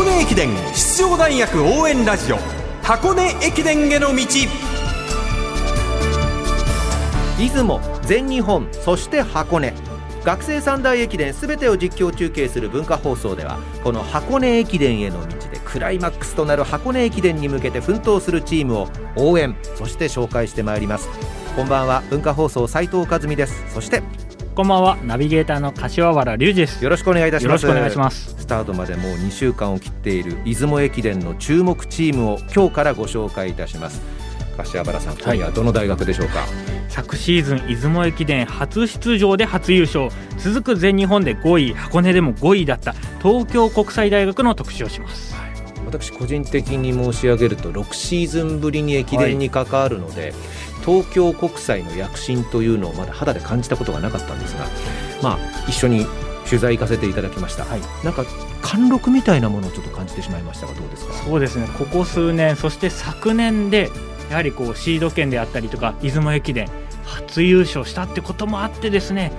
箱根駅伝出場大学応援ラジオ箱根駅伝への道。出雲全日本そして箱根。学生三大駅伝すべてを実況中継する文化放送ではこの箱根駅伝への道でクライマックスとなる箱根駅伝に向けて奮闘するチームを応援そして紹介してまいります。こんばんは文化放送斉藤和美です。そしてこんばんは。ナビゲーターの柏原隆二です。よろしくお願いいたします。よろしくお願いします。スタートまでもう2週間を切っている出雲駅伝の注目チームを今日からご紹介いたします。柏原さん今夜はどの大学でしょうか、昨シーズン出雲駅伝初出場で初優勝。続く全日本で5位箱根でも5位だった東京国際大学の特集をします私個人的に申し上げると6シーズンぶりに駅伝に関わるので、はい、東京国際の躍進というのをまだ肌で感じたことがなかったんですが、まあ、一緒に取材行かせていただきました、はい、なんか貫禄みたいなものをちょっと感じてしまいましたがどうですか？そうですね。ここ数年そして昨年でやはりこうシード権であったりとか出雲駅伝初優勝したってこともあってですね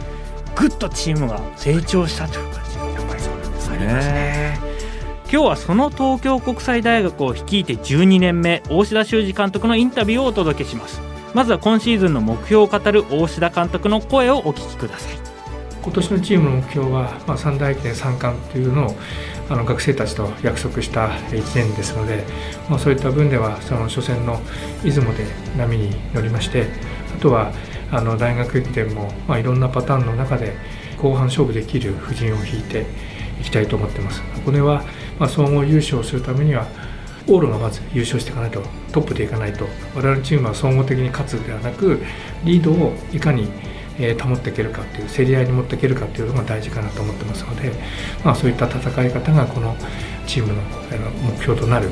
ぐっとチームが成長したという感じがやっぱりそうなんですね。今日はその東京国際大学を率いて12年目大志田修二監督のインタビューをお届けします。まずは今シーズンの目標を語る大志田監督の声をお聞きください。今年のチームの目標は、まあ、三大駅伝三冠というのをあの学生たちと約束した1年ですので、まあ、そういった分ではその初戦の出雲で波に乗りましてあとはあの大学駅伝も、まあ、いろんなパターンの中で後半勝負できる布陣を引いていきたいと思ってます。これは、ま、総合優勝するためには往路がまず優勝していかないとトップでいかないと我々チームは総合的に勝つではなくリードをいかに保っていけるかっていう競り合いに持っていけるかっていうのが大事かなと思ってますので、まあ、そういった戦い方がこのチームの目標となる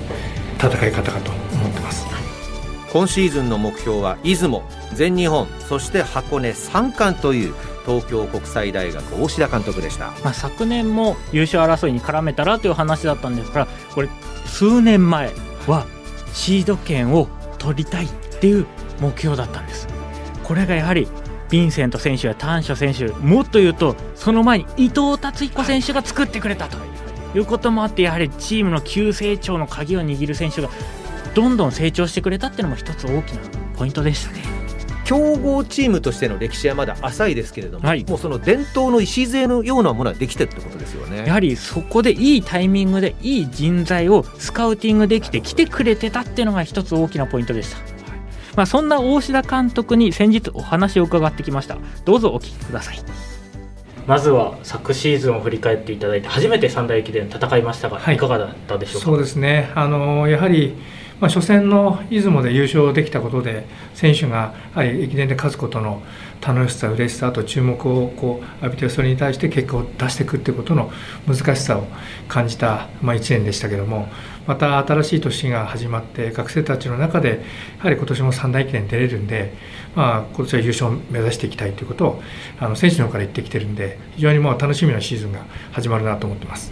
戦い方かと思ってます今シーズンの目標は出雲全日本そして箱根3冠という東京国際大学大志田監督でした、まあ、昨年も優勝争いに絡めたらという話だったんですからこれ数年前はシード権を取りたいっていう目標だったんですこれがやはりヴィンセント選手や丹所選手もっと言うとその前に伊藤達彦選手が作ってくれたということもあってやはりチームの急成長の鍵を握る選手がどんどん成長してくれたっていうのも一つ大きなポイントでしたね。強豪チームとしての歴史はまだ浅いですけれども、はい、もうその伝統の礎のようなものはできてるってことですよね。やはりそこでいいタイミングでいい人材をスカウティングできて来てくれてたっていうのが一つ大きなポイントでした。まあ、そんな大志田監督に先日お話を伺ってきました。どうぞお聞きください。まずは昨シーズンを振り返っていただいて初めて三大駅伝戦いましたが、はい、いかがだったでしょうか？そうですね。あのやはりまあ、初戦の出雲で優勝できたことで選手がやはり駅伝で勝つことの楽しさ嬉しさと注目をこう浴びてそれに対して結果を出していくっていうことの難しさを感じた、まあ、1年でしたけどもまた新しい年が始まって学生たちの中でやはり今年も三大駅伝出れるんで、まあ、今年は優勝を目指していきたいということをあの選手の方から言ってきてるんで非常にもう楽しみなシーズンが始まるなと思ってます。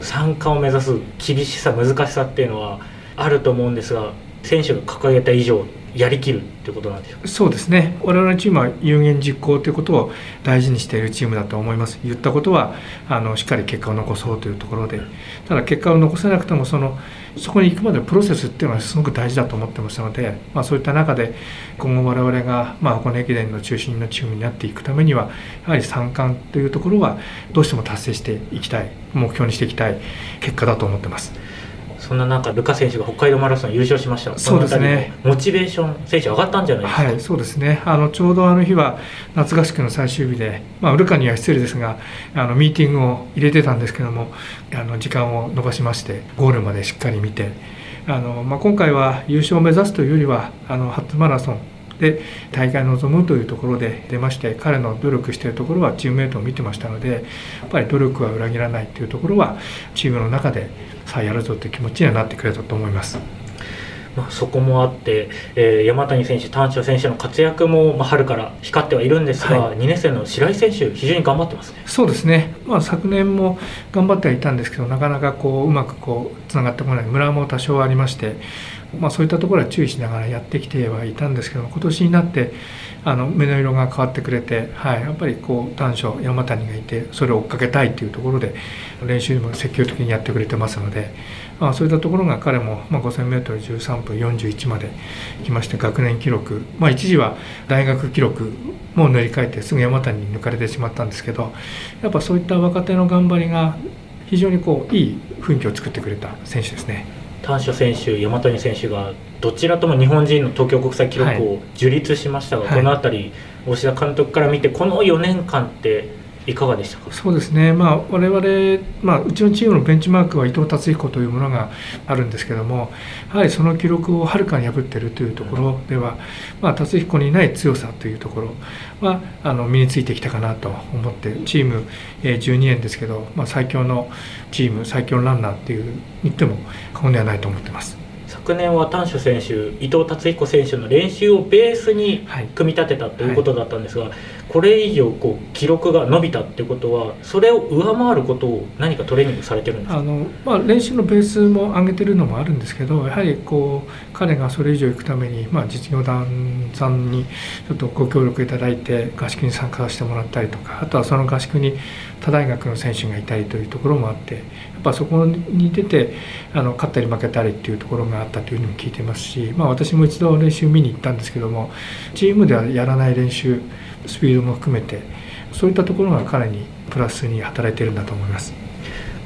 参加を目指す厳しさ難しさっていうのはあると思うんですが選手が掲げた以上やりきるってことなんでしょうそうですね。我々のチームは有言実行ということを大事にしているチームだと思います。言ったことはあのしっかり結果を残そうというところで。ただ結果を残せなくてもそのそこに行くまでのプロセスっていうのはすごく大事だと思ってますので、まあ、そういった中で今後我々が、まあ、箱根駅伝の中心のチームになっていくためにはやはり3冠というところはどうしても達成していきたい目標にしていきたい結果だと思ってます。そんな中、ルカ選手が北海道マラソン優勝しました、そうですね、モチベーション、選手、上がったんじゃないですか、はい、そうですね。あのちょうどあの日は夏合宿の最終日で、まあ、ルカには失礼ですが、あのミーティングを入れてたんですけども、あの時間を延ばしまして、ゴールまでしっかり見て、あのまあ、今回は優勝を目指すというよりは、あの初マラソン、で大会に臨むというところで出まして彼の努力しているところはチームメートを見てましたのでやっぱり努力は裏切らないというところはチームの中でさあやるぞという気持ちにはなってくれたと思います。まあ、そこもあって、えー、山谷選手、丹所選手の活躍も、まあ、春から光ってはいるんですが、はい、2年生の白井選手、非常に頑張ってますね。そうですね、まあ、昨年も頑張ってはいたんですけど、なかなかこううまくこうつながってこない、ムラも多少ありまして、まあ、そういったところは注意しながらやってきてはいたんですけど今年になってあの目の色が変わってくれて、はい、やっぱりこう短所山谷がいてそれを追っかけたいというところで練習も積極的にやってくれてますので、まあ、そういったところが彼も、まあ、5000m13 分41まで来まして学年記録、まあ、一時は大学記録も塗り替えてすぐ山谷に抜かれてしまったんですけどやっぱそういった若手の頑張りが非常にこういい雰囲気を作ってくれた選手ですね。丹所選手、山谷選手がどちらとも日本人の東京国際記録を樹立しましたが、はい、この辺り、大志田監督から見て、この4年間っていかがでしたか？そうですね、まあ、我々、まあ、うちのチームのベンチマークは伊藤達彦というものがあるんですけども、やはりその記録をはるかに破っているというところでは、まあ、達彦にない強さというところはあの身についてきたかなと思って、チーム12年ですけど、まあ、最強のチーム、最強のランナーっていう言っても過言ではないと思ってます。昨年は丹所選手伊藤達彦選手の練習をベースに組み立てたということだったんですが、はいはい、これ以上こう記録が伸びたってことはそれを上回ることを何かトレーニングされてるんですか？あの、まあ、練習のベースも上げてるのもあるんですけどやはりこう彼がそれ以上行くために、まあ、実業団さんにちょっとご協力いただいて合宿に参加させてもらったりとかあとはその合宿に他大学の選手がいたりというところもあってやっぱそこに出てあの勝ったり負けたりっていうところがあったというふうにも聞いてますし、まあ、私も一度練習見に行ったんですけどもチームではやらない練習スピードも含めてそういったところが彼にプラスに働いているんだと思います。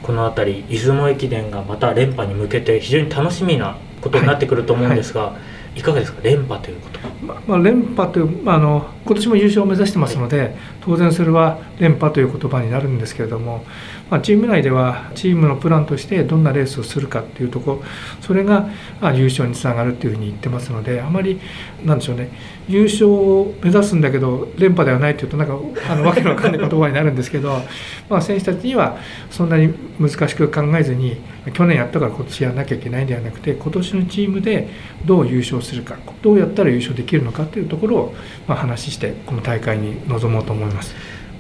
この辺り出雲駅伝がまた連覇に向けて非常に楽しみなことになってくると思うんですが、はい。はい。いかがですか？連覇ということ。ままあ、連覇という、まあ、あの今年も優勝を目指してますので、当然それは連覇という言葉になるんですけれども、まあ、チーム内ではチームのプランとしてどんなレースをするかっていうところそれが優勝につながるっていうふうに言ってますのであまりなんでしょうね優勝を目指すんだけど連覇ではないというとなんかあのわけのわかんない言葉になるんですけど、まあ、選手たちにはそんなに難しく考えずに去年やったから今年やらなきゃいけないんではなくて今年のチームでどう優勝するかどうやったら優勝できるのかというところを、まあ、話ししてこの大会に臨もうと思います。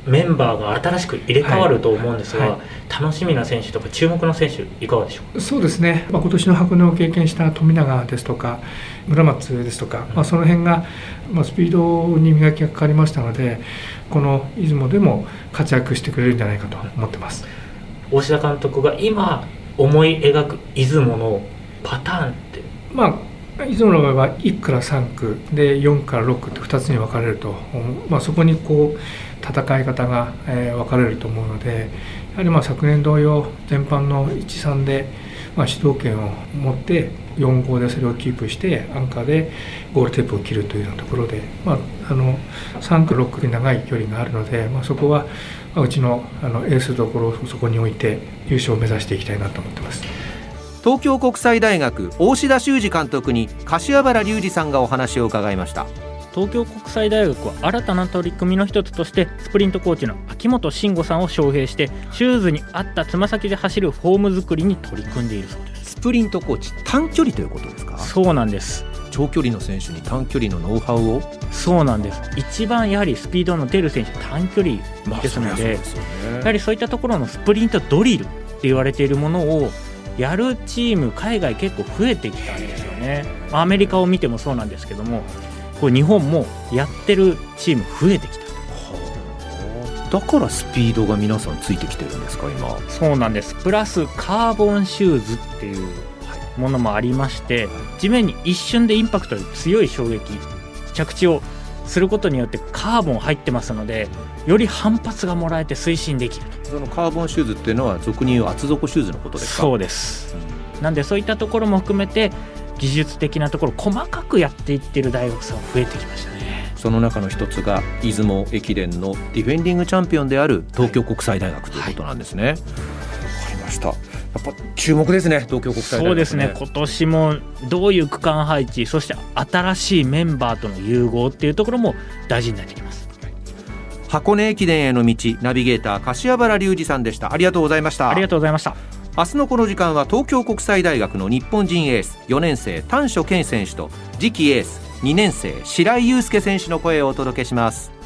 メンバーが新しく入れ替わると思うんですが、はいはい、楽しみな選手とか注目の選手いかがでしょうそうですね、まあ、今年の箱根を経験した富永ですとか村松ですとか、まあ、その辺が、まあ、スピードに磨きがかかりましたのでこの出雲でも活躍してくれるんじゃないかと思ってます大志田監督が今思い描く出雲のパターンってまあ出雲の場合は1から3区で4から6区って2つに分かれると、まあ、そこにこう戦い方が、え分かれると思うのでやはりまあ昨年同様全般の13で、まあ、主導権を持って4号でそれをキープしてアンカーでゴールテープを切るというようなところで、まあ、あの3区6区に長い距離があるので、まあ、そこはうちのあのエースどころをそこに置いて優勝を目指していきたいなと思ってます。東京国際大学大志田修二監督に柏原隆二さんがお話を伺いました。東京国際大学は新たな取り組みの一つとしてスプリントコーチの秋元慎吾さんを招聘してシューズに合ったつま先で走るフォーム作りに取り組んでいるそうです。スプリントコーチ短距離ということですか？そうなんです。長距離の選手に短距離のノウハウを？そうなんです。一番やはりスピードの出る選手短距離ですので,、やはりそういったところのスプリントドリルって言われているものをやるチーム海外結構増えてきたんですよね。アメリカを見てもそうなんですけどもこれ日本もやってるチーム増えてきただからスピードが皆さんついてきてるんですか今。そうなんです。プラスカーボンシューズっていうものもありまして地面に一瞬でインパクトで強い衝撃着地をすることによってカーボン入ってますのでより反発がもらえて推進できるそのカーボンシューズっていうのは俗に言う厚底シューズのことですか？そうです、うん、なんでそういったところも含めて技術的なところ細かくやっていってる大学さん増えてきましたね。その中の一つが出雲駅伝のディフェンディングチャンピオンである東京国際大学ということなんですね。わ、はい、かりました。やっぱ注目ですね東京国際大学、ね、そうですね。今年もどういう区間配置そして新しいメンバーとの融合っていうところも大事になってきます。箱根駅伝への道ナビゲーター柏原隆二さんでした。ありがとうございました。ありがとうございました。明日のこの時間は東京国際大学の日本人エース4年生丹所健選手と次期エース2年生白井祐介選手の声をお届けします